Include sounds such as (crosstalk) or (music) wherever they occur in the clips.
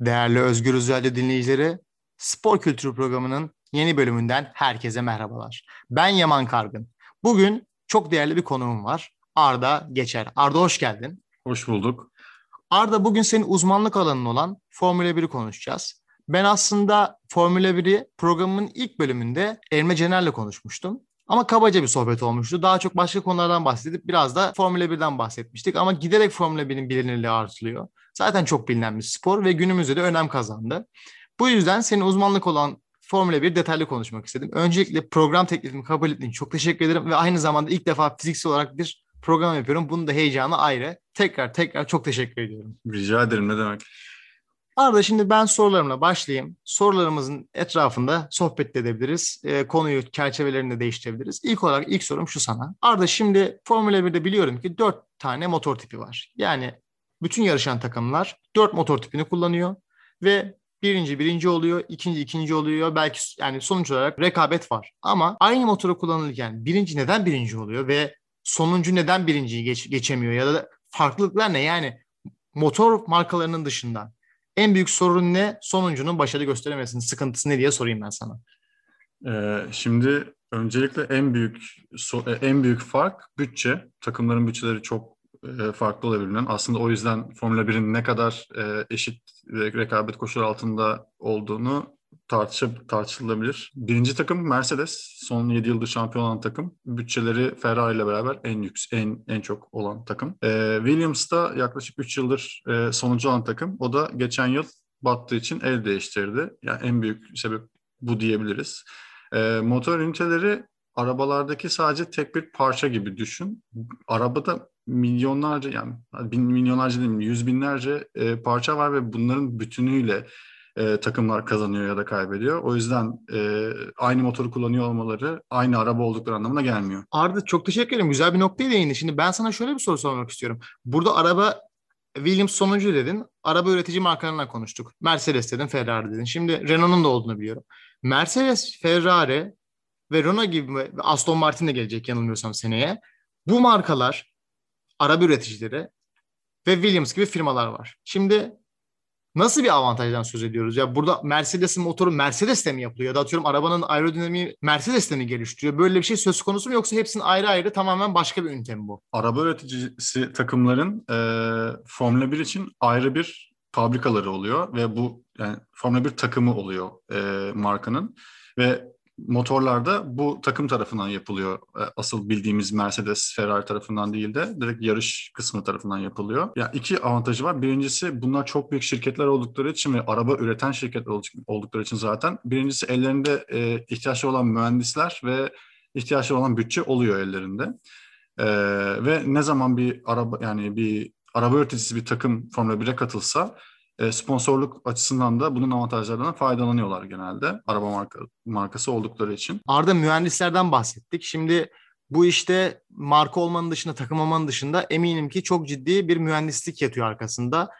Değerli Özgür Radyo dinleyicileri, Spor Kültürü programının yeni bölümünden herkese merhabalar. Ben Yaman Kargın. Bugün çok değerli bir konuğum var. Arda Geçer. Arda hoş geldin. Hoş bulduk. Arda bugün senin uzmanlık alanın olan Formula 1'i konuşacağız. Ben aslında Formula 1'i programın ilk bölümünde Elme Cener'le konuşmuştum. Ama kabaca bir sohbet olmuştu. Daha çok başka konulardan bahsedip biraz da Formula 1'den bahsetmiştik. Ama giderek Formula 1'in bilinirliği artılıyor. Zaten çok bilinen bir spor ve günümüzde de önem kazandı. Bu yüzden senin uzmanlık olan Formula 1 detaylı konuşmak istedim. Öncelikle program teklifimi kabul ettiğin çok teşekkür ederim ve aynı zamanda ilk defa fiziksel olarak bir program yapıyorum. Bunun da heyecanı ayrı. Tekrar tekrar çok teşekkür ediyorum. Rica ederim ne demek. Arada şimdi ben sorularımla başlayayım. Sorularımızın etrafında sohbet edebiliriz. E, konuyu çerçevelerini de değiştirebiliriz. İlk olarak ilk sorum şu sana. Arda şimdi Formula 1'de biliyorum ki dört tane motor tipi var. Yani bütün yarışan takımlar dört motor tipini kullanıyor ve birinci birinci oluyor, ikinci ikinci oluyor. Belki yani sonuç olarak rekabet var. Ama aynı motoru kullanırken birinci neden birinci oluyor ve sonuncu neden birinciyi geç, geçemiyor ya da farklılıklar ne? Yani motor markalarının dışında en büyük sorun ne? Sonuncunun başarı gösteremesinin sıkıntısı ne diye sorayım ben sana. Ee, şimdi öncelikle en büyük e, en büyük fark bütçe. Takımların bütçeleri çok e, farklı olabilir. Aslında o yüzden Formula 1'in ne kadar e, eşit rekabet koşulları altında olduğunu tartışıp tartışılabilir. Birinci takım Mercedes. Son 7 yıldır şampiyon olan takım. Bütçeleri Ferrari ile beraber en yüksek, en en çok olan takım. Ee, Williams da yaklaşık 3 yıldır e, sonuncu olan takım. O da geçen yıl battığı için el değiştirdi. Yani en büyük sebep bu diyebiliriz. Ee, motor üniteleri arabalardaki sadece tek bir parça gibi düşün. Arabada milyonlarca yani bin milyonlarca değil mi, yüz binlerce e, parça var ve bunların bütünüyle e, takımlar kazanıyor ya da kaybediyor. O yüzden e, aynı motoru kullanıyor olmaları aynı araba oldukları anlamına gelmiyor. Arda çok teşekkür ederim. Güzel bir noktaya değindi. Şimdi ben sana şöyle bir soru sormak istiyorum. Burada araba Williams sonuncu dedin. Araba üretici markalarından konuştuk. Mercedes dedin, Ferrari dedin. Şimdi Renault'un da olduğunu biliyorum. Mercedes, Ferrari ve Renault gibi Aston Martin de gelecek yanılmıyorsam seneye. Bu markalar araba üreticileri ve Williams gibi firmalar var. Şimdi Nasıl bir avantajdan söz ediyoruz? Ya burada Mercedes'in motoru Mercedes'te mi yapılıyor? Ya da atıyorum arabanın aerodinamiği Mercedes'te mi geliştiriyor? Böyle bir şey söz konusu mu yoksa hepsinin ayrı ayrı tamamen başka bir ünite mi bu? Araba üreticisi takımların e, Formula 1 için ayrı bir fabrikaları oluyor ve bu yani Formula 1 takımı oluyor e, markanın ve motorlarda bu takım tarafından yapılıyor. E, asıl bildiğimiz Mercedes, Ferrari tarafından değil de direkt yarış kısmı tarafından yapılıyor. Ya yani iki avantajı var. Birincisi bunlar çok büyük şirketler oldukları için ve araba üreten şirketler oldukları için zaten. Birincisi ellerinde e, ihtiyaçları olan mühendisler ve ihtiyaçları olan bütçe oluyor ellerinde. E, ve ne zaman bir araba yani bir araba üreticisi bir takım Formula 1'e katılsa sponsorluk açısından da bunun avantajlarından faydalanıyorlar genelde. Araba marka, markası oldukları için. Arda mühendislerden bahsettik. Şimdi bu işte marka olmanın dışında, takım olmanın dışında eminim ki çok ciddi bir mühendislik yatıyor arkasında.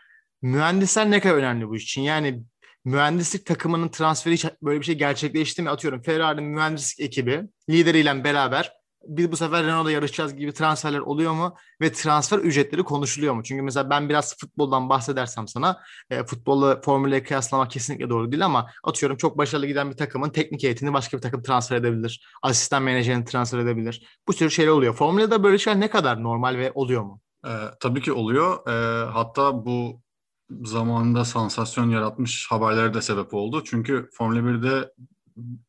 Mühendisler ne kadar önemli bu için? Yani mühendislik takımının transferi böyle bir şey gerçekleşti mi? Atıyorum Ferrari'nin mühendislik ekibi lideriyle beraber biz bu sefer Renault'da yarışacağız gibi transferler oluyor mu? Ve transfer ücretleri konuşuluyor mu? Çünkü mesela ben biraz futboldan bahsedersem sana e, futbolu formüle kıyaslamak kesinlikle doğru değil ama atıyorum çok başarılı giden bir takımın teknik heyetini başka bir takım transfer edebilir. Asistan menajerini transfer edebilir. Bu tür şeyler oluyor. Formülede böyle şeyler ne kadar normal ve oluyor mu? E, tabii ki oluyor. E, hatta bu zamanında sansasyon yaratmış haberlere de sebep oldu. Çünkü Formula 1'de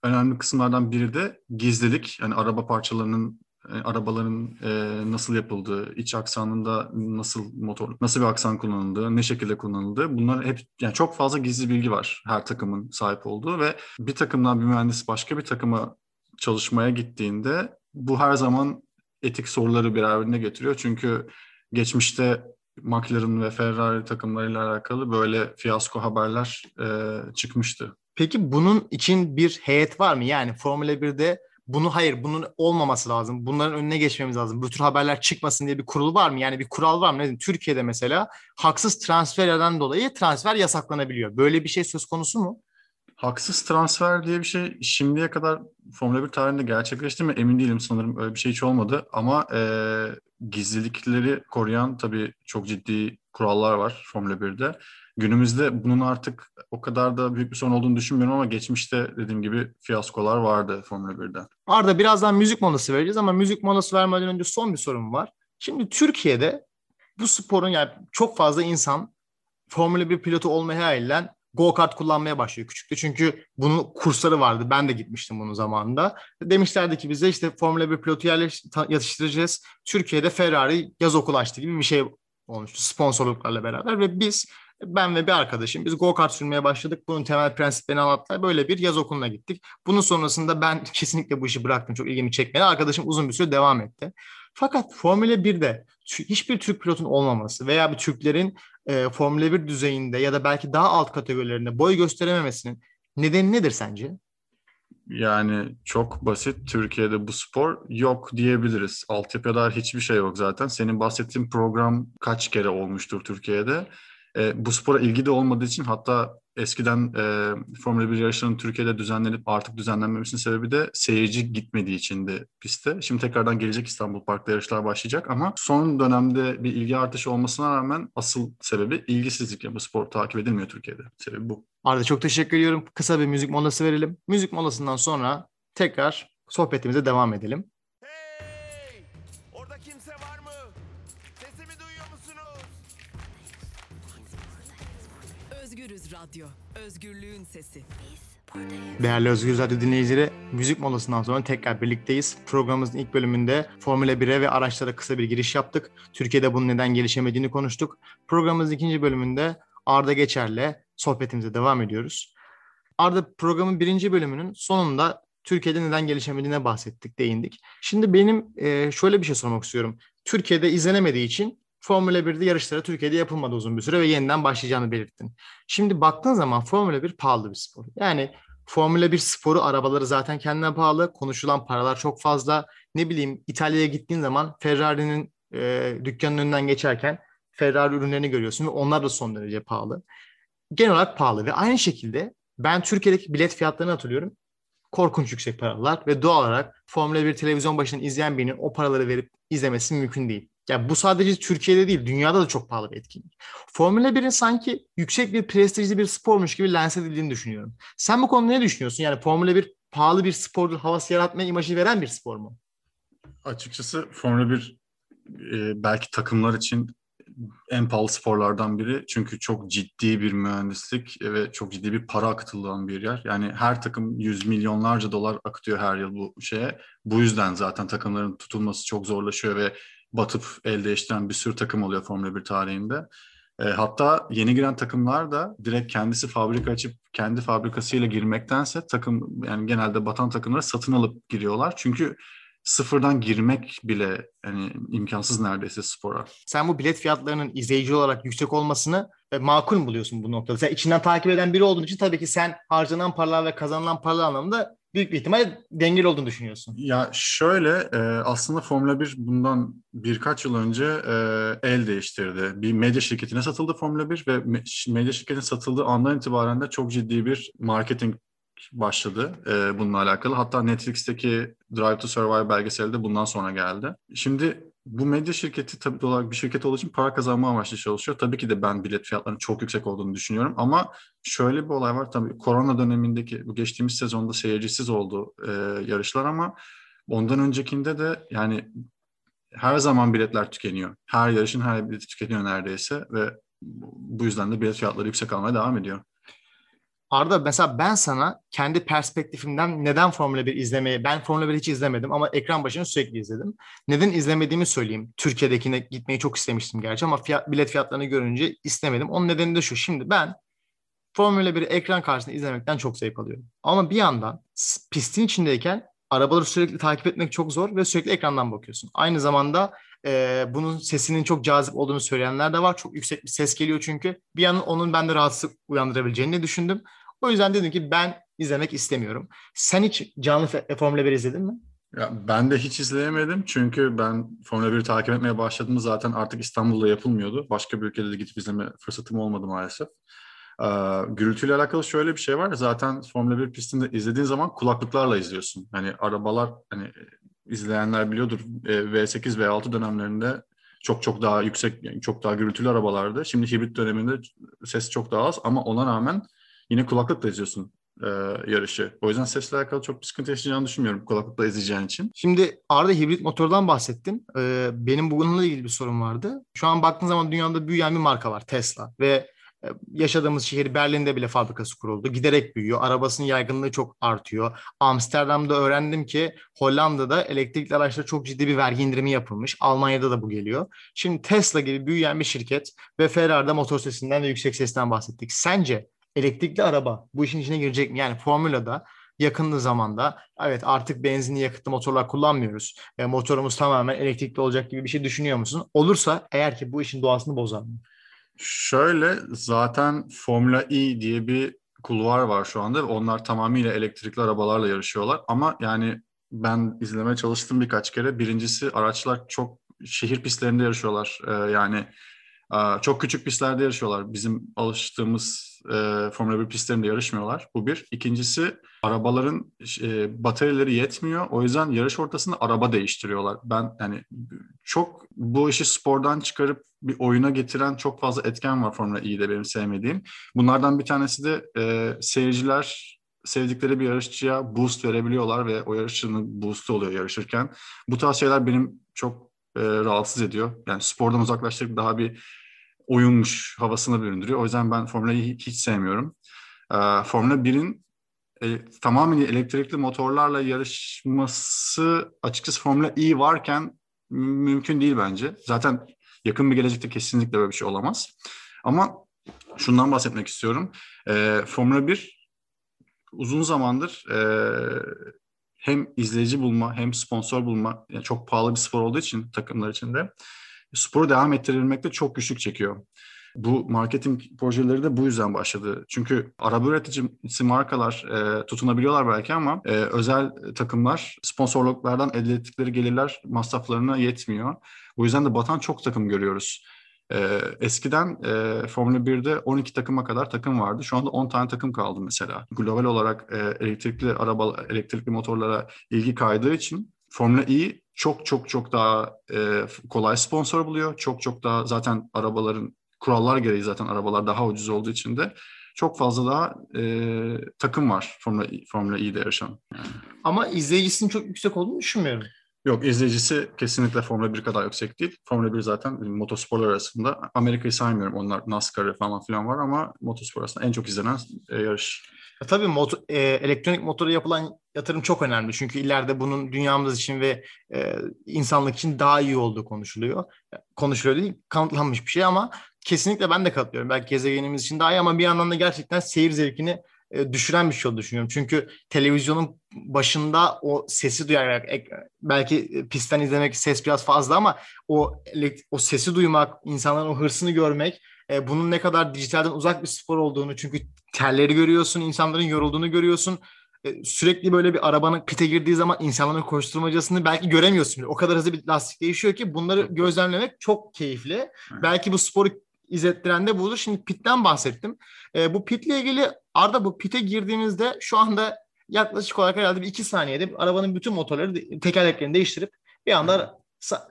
önemli kısımlardan biri de gizledik. Yani araba parçalarının e, arabaların e, nasıl yapıldığı, iç aksanında nasıl motor, nasıl bir aksan kullanıldığı, ne şekilde kullanıldığı bunlar hep yani çok fazla gizli bilgi var her takımın sahip olduğu ve bir takımdan bir mühendis başka bir takıma çalışmaya gittiğinde bu her zaman etik soruları beraberinde getiriyor. Çünkü geçmişte McLaren ve Ferrari takımlarıyla alakalı böyle fiyasko haberler e, çıkmıştı. Peki bunun için bir heyet var mı? Yani Formula 1'de bunu hayır bunun olmaması lazım. Bunların önüne geçmemiz lazım. Bu tür haberler çıkmasın diye bir kurul var mı? Yani bir kural var mı? Ne Türkiye'de mesela haksız transferlerden dolayı transfer yasaklanabiliyor. Böyle bir şey söz konusu mu? Haksız transfer diye bir şey şimdiye kadar Formula 1 tarihinde gerçekleşti mi emin değilim sanırım öyle bir şey hiç olmadı ama e, gizlilikleri koruyan tabii çok ciddi kurallar var Formula 1'de günümüzde bunun artık o kadar da büyük bir sorun olduğunu düşünmüyorum ama geçmişte dediğim gibi fiyaskolar vardı Formula 1'de. Arda birazdan müzik molası vereceğiz ama müzik molası vermeden önce son bir sorum var. Şimdi Türkiye'de bu sporun yani çok fazla insan Formula 1 pilotu olmaya hayallen go kart kullanmaya başlıyor küçükte. Çünkü bunun kursları vardı. Ben de gitmiştim bunun zamanında. Demişlerdi ki bize işte Formula 1 pilotu yetiştireceğiz. Türkiye'de Ferrari yaz okulu açtı gibi bir şey olmuştu sponsorluklarla beraber ve biz ben ve bir arkadaşım biz go kart sürmeye başladık. Bunun temel prensiplerini anlattılar. Böyle bir yaz okuluna gittik. Bunun sonrasında ben (laughs) kesinlikle bu işi bıraktım. Çok ilgimi çekmedi. Arkadaşım uzun bir süre devam etti. Fakat Formula 1'de hiçbir Türk pilotun olmaması veya bir Türklerin e, Formula 1 düzeyinde ya da belki daha alt kategorilerinde boy gösterememesinin nedeni nedir sence? Yani çok basit. Türkiye'de bu spor yok diyebiliriz. Altyapıda hiçbir şey yok zaten. Senin bahsettiğin program kaç kere olmuştur Türkiye'de? E, bu spora ilgi de olmadığı için hatta eskiden e, Formula 1 yarışlarının Türkiye'de düzenlenip artık düzenlenmemesinin sebebi de seyirci gitmediği içindi piste. Şimdi tekrardan gelecek İstanbul Park'ta yarışlar başlayacak ama son dönemde bir ilgi artışı olmasına rağmen asıl sebebi ilgisizlik. Yani bu spor takip edilmiyor Türkiye'de. Sebebi bu. Arda çok teşekkür ediyorum. Kısa bir müzik molası verelim. Müzik molasından sonra tekrar sohbetimize devam edelim. Özgürlüğün sesi. Değerli Özgür Radyo dinleyicileri, müzik molasından sonra tekrar birlikteyiz. Programımızın ilk bölümünde Formula 1'e ve araçlara kısa bir giriş yaptık. Türkiye'de bunun neden gelişemediğini konuştuk. Programımızın ikinci bölümünde Arda Geçer'le sohbetimize devam ediyoruz. Arda programın birinci bölümünün sonunda Türkiye'de neden gelişemediğine bahsettik, değindik. Şimdi benim e, şöyle bir şey sormak istiyorum. Türkiye'de izlenemediği için Formula 1'de yarışlara Türkiye'de yapılmadı uzun bir süre ve yeniden başlayacağını belirttin. Şimdi baktığın zaman Formula 1 pahalı bir spor. Yani Formula 1 sporu arabaları zaten kendine pahalı. Konuşulan paralar çok fazla. Ne bileyim İtalya'ya gittiğin zaman Ferrari'nin e, dükkanının önünden geçerken Ferrari ürünlerini görüyorsun ve onlar da son derece pahalı. Genel olarak pahalı ve aynı şekilde ben Türkiye'deki bilet fiyatlarını hatırlıyorum. Korkunç yüksek paralar ve doğal olarak Formula 1 televizyon başından izleyen birinin o paraları verip izlemesi mümkün değil. Yani bu sadece Türkiye'de değil, dünyada da çok pahalı bir etkinlik. Formula 1'in sanki yüksek bir prestijli bir spormuş gibi lanse edildiğini düşünüyorum. Sen bu konuda ne düşünüyorsun? Yani Formula 1 pahalı bir spor havası yaratmaya imajı veren bir spor mu? Açıkçası Formula 1 e, belki takımlar için en pahalı sporlardan biri. Çünkü çok ciddi bir mühendislik ve çok ciddi bir para akıtılan bir yer. Yani her takım yüz milyonlarca dolar akıtıyor her yıl bu şeye. Bu yüzden zaten takımların tutulması çok zorlaşıyor ve batıp el değiştiren bir sürü takım oluyor Formula 1 tarihinde. E, hatta yeni giren takımlar da direkt kendisi fabrika açıp kendi fabrikasıyla girmektense takım yani genelde batan takımları satın alıp giriyorlar. Çünkü sıfırdan girmek bile yani imkansız neredeyse spora. Sen bu bilet fiyatlarının izleyici olarak yüksek olmasını e, makul buluyorsun bu noktada? Sen içinden takip eden biri olduğun için tabii ki sen harcanan paralar ve kazanılan paralar anlamında büyük bir ihtimal dengeli olduğunu düşünüyorsun. Ya şöyle e, aslında Formula 1 bundan birkaç yıl önce e, el değiştirdi. Bir medya şirketine satıldı Formula 1 ve medya şirketine satıldığı andan itibaren de çok ciddi bir marketing başladı e, bununla alakalı. Hatta Netflix'teki Drive to Survive belgeseli de bundan sonra geldi. Şimdi bu medya şirketi tabii olarak bir şirket olduğu için para kazanma amaçlı çalışıyor. Tabii ki de ben bilet fiyatlarının çok yüksek olduğunu düşünüyorum ama şöyle bir olay var tabii korona dönemindeki bu geçtiğimiz sezonda seyircisiz oldu e, yarışlar ama ondan öncekinde de yani her zaman biletler tükeniyor. Her yarışın her bileti tükeniyor neredeyse ve bu yüzden de bilet fiyatları yüksek almaya devam ediyor. Arda mesela ben sana kendi perspektifimden neden Formula 1 izlemeyi, ben Formula 1 hiç izlemedim ama ekran başını sürekli izledim. Neden izlemediğimi söyleyeyim. Türkiye'dekine gitmeyi çok istemiştim gerçi ama fiyat, bilet fiyatlarını görünce istemedim. Onun nedeni de şu. Şimdi ben Formula 1'i ekran karşısında izlemekten çok zevk alıyorum. Ama bir yandan pistin içindeyken arabaları sürekli takip etmek çok zor ve sürekli ekrandan bakıyorsun. Aynı zamanda e, bunun sesinin çok cazip olduğunu söyleyenler de var. Çok yüksek bir ses geliyor çünkü. Bir yandan onun bende rahatsızlık uyandırabileceğini düşündüm. O yüzden dedim ki ben izlemek istemiyorum. Sen hiç canlı Formula 1 izledin mi? Ya ben de hiç izleyemedim çünkü ben Formula 1'i takip etmeye başladığımda zaten artık İstanbul'da yapılmıyordu. Başka bir ülkede de gidip izleme fırsatım olmadı maalesef. Ee, gürültüyle alakalı şöyle bir şey var. Zaten Formula 1 pistinde izlediğin zaman kulaklıklarla izliyorsun. Hani arabalar hani izleyenler biliyordur V8 V6 dönemlerinde çok çok daha yüksek, çok daha gürültülü arabalardı. Şimdi hibrit döneminde ses çok daha az ama ona rağmen yine kulaklıkla izliyorsun e, yarışı. O yüzden sesle alakalı çok bir sıkıntı yaşayacağını düşünmüyorum kulaklıkla izleyeceğin için. Şimdi Arda hibrit motordan bahsettin. Ee, benim bununla ilgili bir sorun vardı. Şu an baktığın zaman dünyada büyüyen bir marka var Tesla ve e, yaşadığımız şehir Berlin'de bile fabrikası kuruldu. Giderek büyüyor. Arabasının yaygınlığı çok artıyor. Amsterdam'da öğrendim ki Hollanda'da elektrikli araçlara çok ciddi bir vergi indirimi yapılmış. Almanya'da da bu geliyor. Şimdi Tesla gibi büyüyen bir şirket ve Ferrari'de motor sesinden ve yüksek sesten bahsettik. Sence elektrikli araba bu işin içine girecek mi? Yani formülada yakın zamanda evet artık benzinli yakıtlı motorlar kullanmıyoruz. E, motorumuz tamamen elektrikli olacak gibi bir şey düşünüyor musun? Olursa eğer ki bu işin doğasını bozar mı? Şöyle zaten Formula E diye bir kulvar var şu anda. Onlar tamamıyla elektrikli arabalarla yarışıyorlar. Ama yani ben izlemeye çalıştım birkaç kere. Birincisi araçlar çok şehir pistlerinde yarışıyorlar. Ee, yani çok küçük pistlerde yarışıyorlar. Bizim alıştığımız e, Formula 1 pistlerinde yarışmıyorlar. Bu bir. İkincisi arabaların e, bataryaları yetmiyor. O yüzden yarış ortasında araba değiştiriyorlar. Ben yani çok bu işi spordan çıkarıp bir oyuna getiren çok fazla etken var Formula E'de benim sevmediğim. Bunlardan bir tanesi de e, seyirciler sevdikleri bir yarışçıya boost verebiliyorlar ve o yarışçının boost'u oluyor yarışırken. Bu tarz şeyler benim çok e, rahatsız ediyor. Yani spordan uzaklaştırıp daha bir oyunmuş havasına büründürüyor. O yüzden ben Formula'yı hiç sevmiyorum. E, Formula 1'in e, tamamen elektrikli motorlarla yarışması açıkçası Formula E varken mümkün değil bence. Zaten yakın bir gelecekte kesinlikle böyle bir şey olamaz. Ama şundan bahsetmek istiyorum. E, Formula 1 uzun zamandır e, hem izleyici bulma hem sponsor bulma yani çok pahalı bir spor olduğu için takımlar içinde sporu devam ettirebilmekte çok güçlük çekiyor. Bu marketing projeleri de bu yüzden başladı. Çünkü araba üreticisi markalar e, tutunabiliyorlar belki ama e, özel takımlar sponsorluklardan elde ettikleri gelirler masraflarına yetmiyor. Bu yüzden de batan çok takım görüyoruz. E, eskiden e, Formula 1'de 12 takıma kadar takım vardı. Şu anda 10 tane takım kaldı mesela. Global olarak e, elektrikli araba, elektrikli motorlara ilgi kaydığı için Formula E çok çok çok daha e, kolay sponsor buluyor. Çok çok daha zaten arabaların kurallar gereği zaten arabalar daha ucuz olduğu için de çok fazla daha e, takım var Formula, e, Formula E'de yarışan. Yani. Ama izleyicisinin çok yüksek olduğunu düşünmüyorum. Yok izleyicisi kesinlikle Formula 1 kadar yüksek değil. Formula 1 zaten motosporlar arasında. Amerika'yı saymıyorum. Onlar NASCAR'ı falan filan var ama motospor arasında en çok izlenen e, yarış. Ya tabii motor, e, elektronik motora yapılan yatırım çok önemli. Çünkü ileride bunun dünyamız için ve e, insanlık için daha iyi olduğu konuşuluyor. Konuşuluyor değil, kanıtlanmış bir şey ama kesinlikle ben de katılıyorum. Belki gezegenimiz için daha iyi ama bir yandan da gerçekten seyir zevkini e, düşüren bir şey olduğunu düşünüyorum. Çünkü televizyonun başında o sesi duyarak belki pistten izlemek ses biraz fazla ama o o sesi duymak, insanların o hırsını görmek e, bunun ne kadar dijitalden uzak bir spor olduğunu çünkü terleri görüyorsun, insanların yorulduğunu görüyorsun. E, sürekli böyle bir arabanın pite girdiği zaman insanların koşturmacasını belki göremiyorsun. O kadar hızlı bir lastik değişiyor ki bunları gözlemlemek çok keyifli. Evet. Belki bu sporu izlettiren de budur. Şimdi pitten bahsettim. E, bu pitle ilgili Arda bu pite girdiğinizde şu anda yaklaşık olarak herhalde bir iki saniyede arabanın bütün motorları tekerleklerini değiştirip bir anda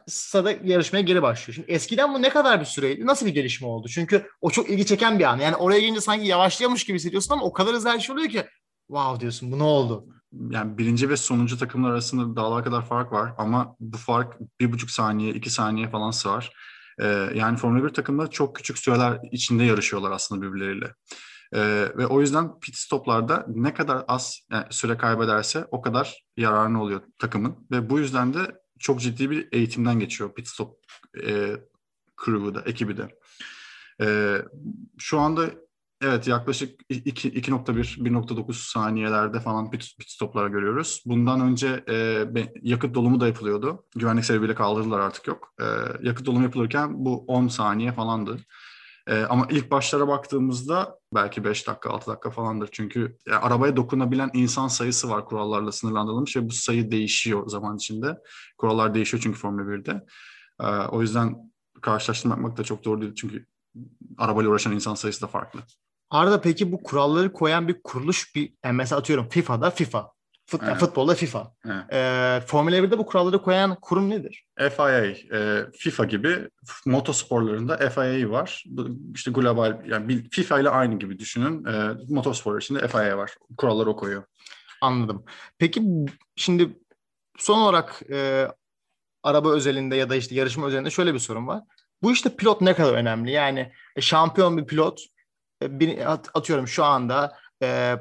sada yarışmaya geri başlıyor. Şimdi eskiden bu ne kadar bir süreydi? Nasıl bir gelişme oldu? Çünkü o çok ilgi çeken bir an. Yani oraya gelince sanki yavaşlıyormuş gibi hissediyorsun ama o kadar hızlı her şey oluyor ki wow diyorsun bu ne oldu? Yani birinci ve sonuncu takımlar arasında dağlar kadar fark var ama bu fark bir buçuk saniye, iki saniye falan sığar. Ee, yani Formula 1 takımları çok küçük süreler içinde yarışıyorlar aslında birbirleriyle. Ee, ve o yüzden pit stoplarda ne kadar az yani süre kaybederse o kadar yararlı oluyor takımın. Ve bu yüzden de çok ciddi bir eğitimden geçiyor pit stop e, crew'u da, ekibi de. E, şu anda evet yaklaşık 2.1-1.9 saniyelerde falan pit, pit stoplara görüyoruz. Bundan önce e, yakıt dolumu da yapılıyordu. Güvenlik sebebiyle kaldırdılar artık yok. E, yakıt dolumu yapılırken bu 10 saniye falandı. E, ama ilk başlara baktığımızda belki 5 dakika 6 dakika falandır. Çünkü e, arabaya dokunabilen insan sayısı var kurallarla sınırlandırılmış ve bu sayı değişiyor zaman içinde. Kurallar değişiyor çünkü Formula 1'de. E, o yüzden karşılaştırma yapmak da çok doğru değil. Çünkü arabayla uğraşan insan sayısı da farklı. Arda peki bu kuralları koyan bir kuruluş bir yani mesela atıyorum FIFA'da FIFA Fut, yani futbolda FIFA. Evet. E, Formula 1'de bu kuralları koyan kurum nedir? FIA, e, FIFA gibi motosporlarında FIA var. İşte global, yani FIFA ile aynı gibi düşünün. E, motosporlar içinde FIA var. Kuralları o koyuyor. Anladım. Peki şimdi son olarak e, araba özelinde ya da işte yarışma özelinde şöyle bir sorun var. Bu işte pilot ne kadar önemli? Yani e, şampiyon bir pilot bir, atıyorum şu anda e,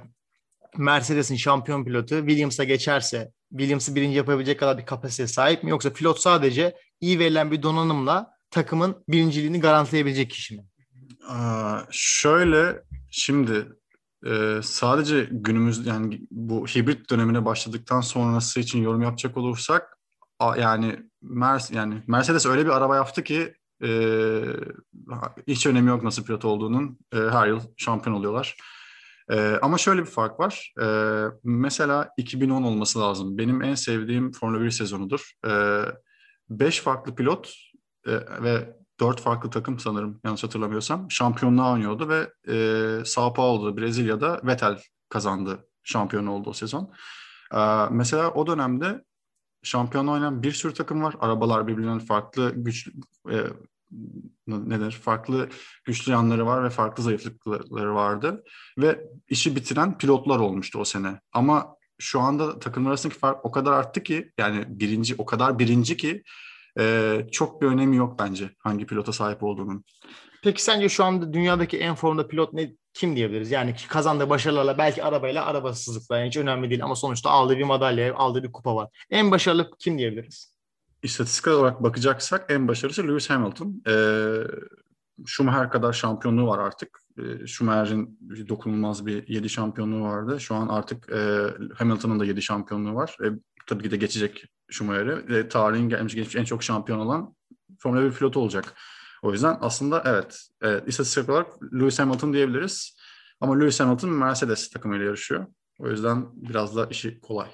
Mercedes'in şampiyon pilotu Williams'a geçerse Williams'ı birinci yapabilecek kadar bir kapasiteye sahip mi? Yoksa pilot sadece iyi verilen bir donanımla takımın birinciliğini garantileyebilecek kişi mi? Aa, şöyle şimdi e, sadece günümüz yani bu hibrit dönemine başladıktan sonrası için yorum yapacak olursak a, yani Mercedes yani Mercedes öyle bir araba yaptı ki e, hiç önemi yok nasıl pilot olduğunun. E, her yıl şampiyon oluyorlar. E, ama şöyle bir fark var. E, mesela 2010 olması lazım. Benim en sevdiğim Formula 1 sezonudur. E, beş farklı pilot e, ve dört farklı takım sanırım yanlış hatırlamıyorsam şampiyonluğa oynuyordu ve e, Sao Paulo'da Brezilya'da Vettel kazandı şampiyon oldu o sezon. E, mesela o dönemde şampiyon oynayan bir sürü takım var. Arabalar birbirinden farklı güç e, nedir? Farklı güçlü yanları var ve farklı zayıflıkları vardı. Ve işi bitiren pilotlar olmuştu o sene. Ama şu anda takımlar arasındaki fark o kadar arttı ki yani birinci o kadar birinci ki e, çok bir önemi yok bence hangi pilota sahip olduğunun. Peki sence şu anda dünyadaki en formda pilot ne kim diyebiliriz? Yani kazandığı başarılarla belki arabayla arabasızlıkla yani hiç önemli değil ama sonuçta aldığı bir madalya, aldığı bir kupa var. En başarılı kim diyebiliriz? İstatistik olarak bakacaksak en başarılısı Lewis Hamilton. Ee, Schumacher kadar şampiyonluğu var artık. Ee, Schumacher'in dokunulmaz bir 7 şampiyonluğu vardı. Şu an artık e, Hamilton'ın da 7 şampiyonluğu var. E, tabii ki de geçecek Schumacher'i. E, tarihin gelmiş geçmiş en çok şampiyon olan Formula 1 pilotu olacak. O yüzden aslında evet, evet istatistik olarak Lewis Hamilton diyebiliriz. Ama Lewis Hamilton Mercedes takımıyla yarışıyor. O yüzden biraz da işi kolay.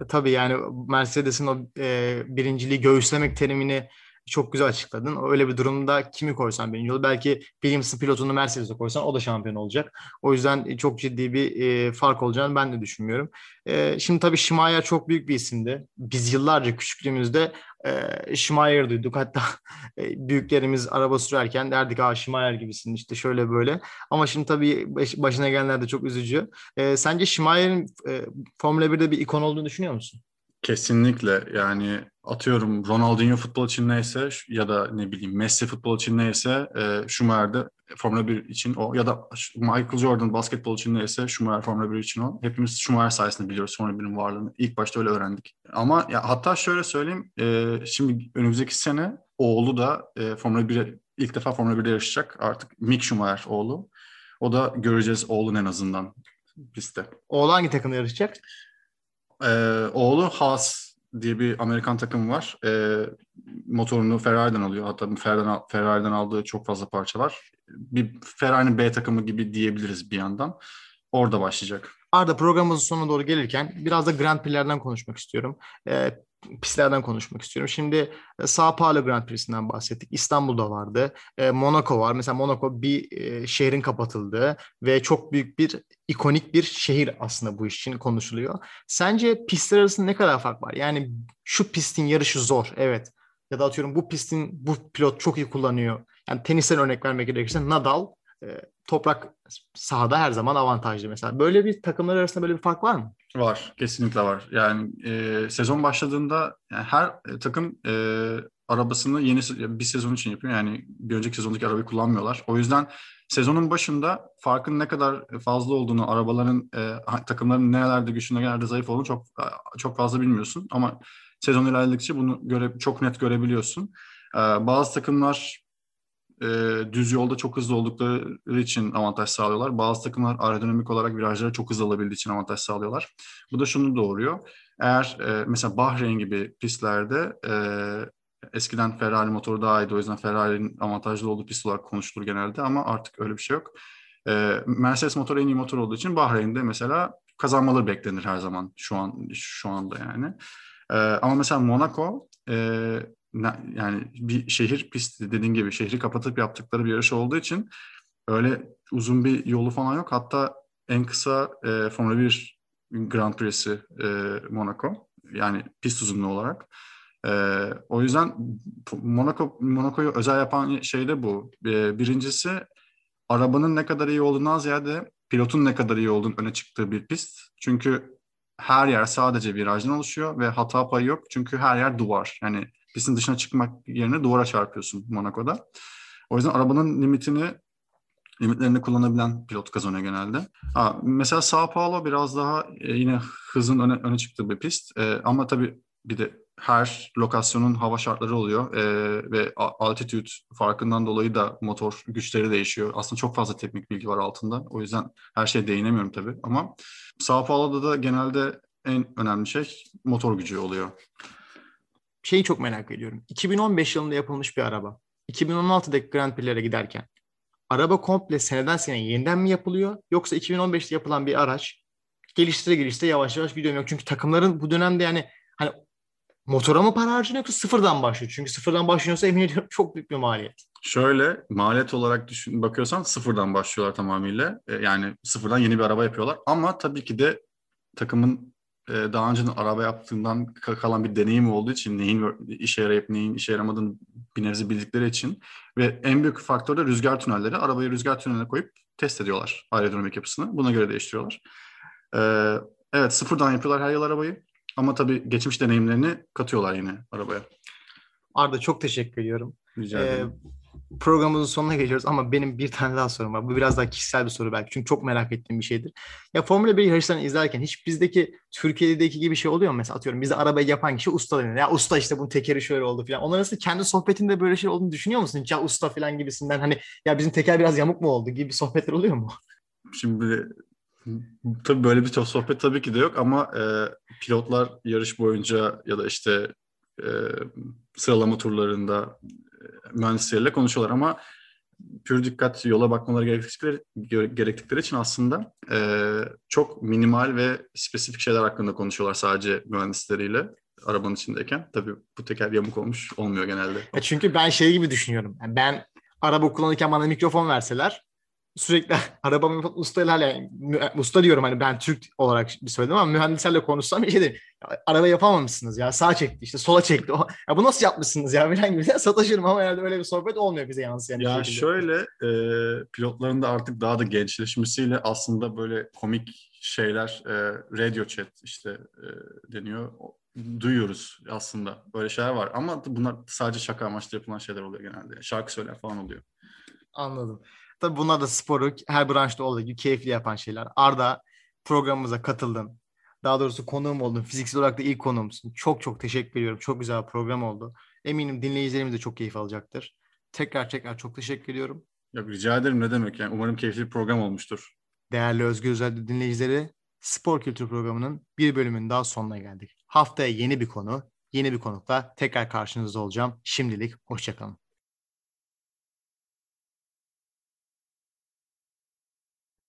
E, tabii yani Mercedes'in o e, birinciliği göğüslemek terimini çok güzel açıkladın. Öyle bir durumda kimi koysan birinci olur. Belki Williams'ın pilotunu Mercedes'e koysan o da şampiyon olacak. O yüzden çok ciddi bir e, fark olacağını ben de düşünmüyorum. E, şimdi tabii Şimaya çok büyük bir isimdi. Biz yıllarca küçüklüğümüzde e, Schumacher duyduk. Hatta e, büyüklerimiz araba sürerken derdik ha Schumacher gibisin işte şöyle böyle. Ama şimdi tabii baş, başına gelenler de çok üzücü. E, sence Schumacher'in e, Formula 1'de bir ikon olduğunu düşünüyor musun? Kesinlikle yani atıyorum Ronaldinho futbol için neyse ya da ne bileyim Messi futbol için neyse e, Schumacher'de Formula 1 için o ya da Michael Jordan basketbol için neyse Schumacher Formula 1 için o. Hepimiz Schumacher sayesinde biliyoruz Formula 1'in varlığını. İlk başta öyle öğrendik. Ama ya hatta şöyle söyleyeyim e, şimdi önümüzdeki sene oğlu da e, Formula 1'e ilk defa Formula 1'de yarışacak artık Mick Schumacher oğlu. O da göreceğiz oğlun en azından pistte. Oğlu hangi takımda yarışacak? Ee, oğlu Haas diye bir Amerikan takım var. Ee, motorunu Ferrari'den alıyor. Hatta Ferrari'den, Ferrari'den aldığı çok fazla parça var. Bir Ferrari'nin B takımı gibi diyebiliriz bir yandan. Orada başlayacak. Arda programımızın sonuna doğru gelirken biraz da Grand Prix'lerden konuşmak istiyorum. Ee, pistlerden konuşmak istiyorum. Şimdi e, Sao Paulo Grand Prix'sinden bahsettik. İstanbul'da vardı. E, Monaco var. Mesela Monaco bir e, şehrin kapatıldığı ve çok büyük bir ikonik bir şehir aslında bu iş için konuşuluyor. Sence pistler arasında ne kadar fark var? Yani şu pistin yarışı zor. Evet. Ya da atıyorum bu pistin bu pilot çok iyi kullanıyor. Yani tenisten örnek vermek gerekirse Nadal e, toprak sahada her zaman avantajlı mesela. Böyle bir takımlar arasında böyle bir fark var mı? Var, kesinlikle var. Yani e, sezon başladığında yani her e, takım e, arabasını yeni bir sezon için yapıyor. Yani bir önceki sezondaki arabayı kullanmıyorlar. O yüzden sezonun başında farkın ne kadar fazla olduğunu, arabaların e, takımların nerelerde güçlü, nerelerde zayıf olduğunu çok çok fazla bilmiyorsun. Ama sezon ilerledikçe bunu göre, çok net görebiliyorsun. E, bazı takımlar e, düz yolda çok hızlı oldukları için avantaj sağlıyorlar. Bazı takımlar aerodinamik olarak virajları çok hızlı alabildiği için avantaj sağlıyorlar. Bu da şunu doğuruyor. Eğer e, mesela Bahreyn gibi pistlerde e, eskiden Ferrari motoru daha iyiydi. O yüzden Ferrari'nin avantajlı olduğu pist olarak konuşulur genelde ama artık öyle bir şey yok. E, Mercedes motoru en iyi motor olduğu için Bahreyn'de mesela kazanmaları beklenir her zaman şu an şu anda yani. E, ama mesela Monaco e, yani bir şehir pisti dediğin gibi şehri kapatıp yaptıkları bir yarış olduğu için öyle uzun bir yolu falan yok. Hatta en kısa e, Formula 1 Grand Prix'si e, Monaco. Yani pist uzunluğu olarak. E, o yüzden Monaco Monaco'yu özel yapan şey de bu. E, birincisi arabanın ne kadar iyi olduğundan ziyade pilotun ne kadar iyi olduğunu öne çıktığı bir pist. Çünkü her yer sadece virajdan oluşuyor ve hata payı yok. Çünkü her yer duvar. Yani pistin dışına çıkmak yerine duvara çarpıyorsun Monaco'da. O yüzden arabanın limitini limitlerini kullanabilen pilot kazanıyor genelde. Ha, mesela Sao Paulo biraz daha e, yine hızın öne, öne çıktığı bir pist. E, ama tabii bir de her lokasyonun hava şartları oluyor e, ve altitude farkından dolayı da motor güçleri değişiyor. Aslında çok fazla teknik bilgi var altında. O yüzden her şeye değinemiyorum tabii ama Sao Paulo'da da genelde en önemli şey motor gücü oluyor. Şeyi çok merak ediyorum. 2015 yılında yapılmış bir araba. 2016'daki Grand Prix'lere giderken araba komple seneden seneye yeniden mi yapılıyor? Yoksa 2015'te yapılan bir araç geliştire geliştire yavaş yavaş gidiyor. Yok çünkü takımların bu dönemde yani hani motora mı para harcanıyor yoksa sıfırdan başlıyor? Çünkü sıfırdan başlıyorsa emin ediyorum çok büyük bir maliyet. Şöyle maliyet olarak düşün, bakıyorsan sıfırdan başlıyorlar tamamıyla. E, yani sıfırdan yeni bir araba yapıyorlar. Ama tabii ki de takımın e, daha önceden araba yaptığından kalan bir deneyim olduğu için neyin işe yarayıp neyin işe yaramadığını bir nebze bildikleri için ve en büyük faktör de rüzgar tünelleri. Arabayı rüzgar tüneline koyup test ediyorlar aerodinamik yapısını. Buna göre değiştiriyorlar. Ee, evet sıfırdan yapıyorlar her yıl arabayı. Ama tabii geçmiş deneyimlerini katıyorlar yine arabaya. Arda çok teşekkür ediyorum. Rica ederim. Ee, programımızın sonuna geliyoruz ama benim bir tane daha sorum var. Bu biraz daha kişisel bir soru belki çünkü çok merak ettiğim bir şeydir. Ya Formula 1 yarışlarını izlerken hiç bizdeki Türkiye'deki gibi şey oluyor mu? Mesela atıyorum bizde arabayı yapan kişi usta deniyor. Ya usta işte bunun tekeri şöyle oldu falan. Onlar arasında kendi sohbetinde böyle şey olduğunu düşünüyor musun? Ya usta falan gibisinden hani ya bizim teker biraz yamuk mu oldu gibi sohbetler oluyor mu? Şimdi tabii böyle bir sohbet tabii ki de yok ama e, pilotlar yarış boyunca ya da işte e, sıralama turlarında mühendisleriyle konuşuyorlar ama pür dikkat yola bakmaları gerektikleri, gerektikleri için aslında e, çok minimal ve spesifik şeyler hakkında konuşuyorlar sadece mühendisleriyle arabanın içindeyken. Tabii bu teker yamuk olmuş olmuyor genelde. Ya çünkü ben şey gibi düşünüyorum. Yani ben araba kullanırken bana mikrofon verseler sürekli (laughs) arabamı ustayla yani usta diyorum hani ben Türk olarak bir söyledim ama mühendislerle konuşsam bir şey değil. Araba yapamamışsınız ya sağ çekti işte sola çekti. ya bu nasıl yapmışsınız ya (laughs) falan gibi sataşırım ama herhalde öyle bir sohbet olmuyor bize yansıyan. Ya şöyle e, pilotların da artık daha da gençleşmesiyle aslında böyle komik şeyler e, radio chat işte e, deniyor duyuyoruz aslında böyle şeyler var ama bunlar sadece şaka amaçlı yapılan şeyler oluyor genelde. Şarkı söyler falan oluyor. Anladım. Tabii bunlar da sporu her branşta olduğu gibi keyifli yapan şeyler. Arda programımıza katıldın. Daha doğrusu konuğum oldun. Fiziksel olarak da ilk konuğumsun. Çok çok teşekkür ediyorum. Çok güzel bir program oldu. Eminim dinleyicilerimiz de çok keyif alacaktır. Tekrar tekrar çok teşekkür ediyorum. Yok rica ederim ne demek yani. Umarım keyifli bir program olmuştur. Değerli Özgür Özel dinleyicileri Spor Kültür Programı'nın bir bölümünün daha sonuna geldik. Haftaya yeni bir konu, yeni bir konukla tekrar karşınızda olacağım. Şimdilik hoşçakalın.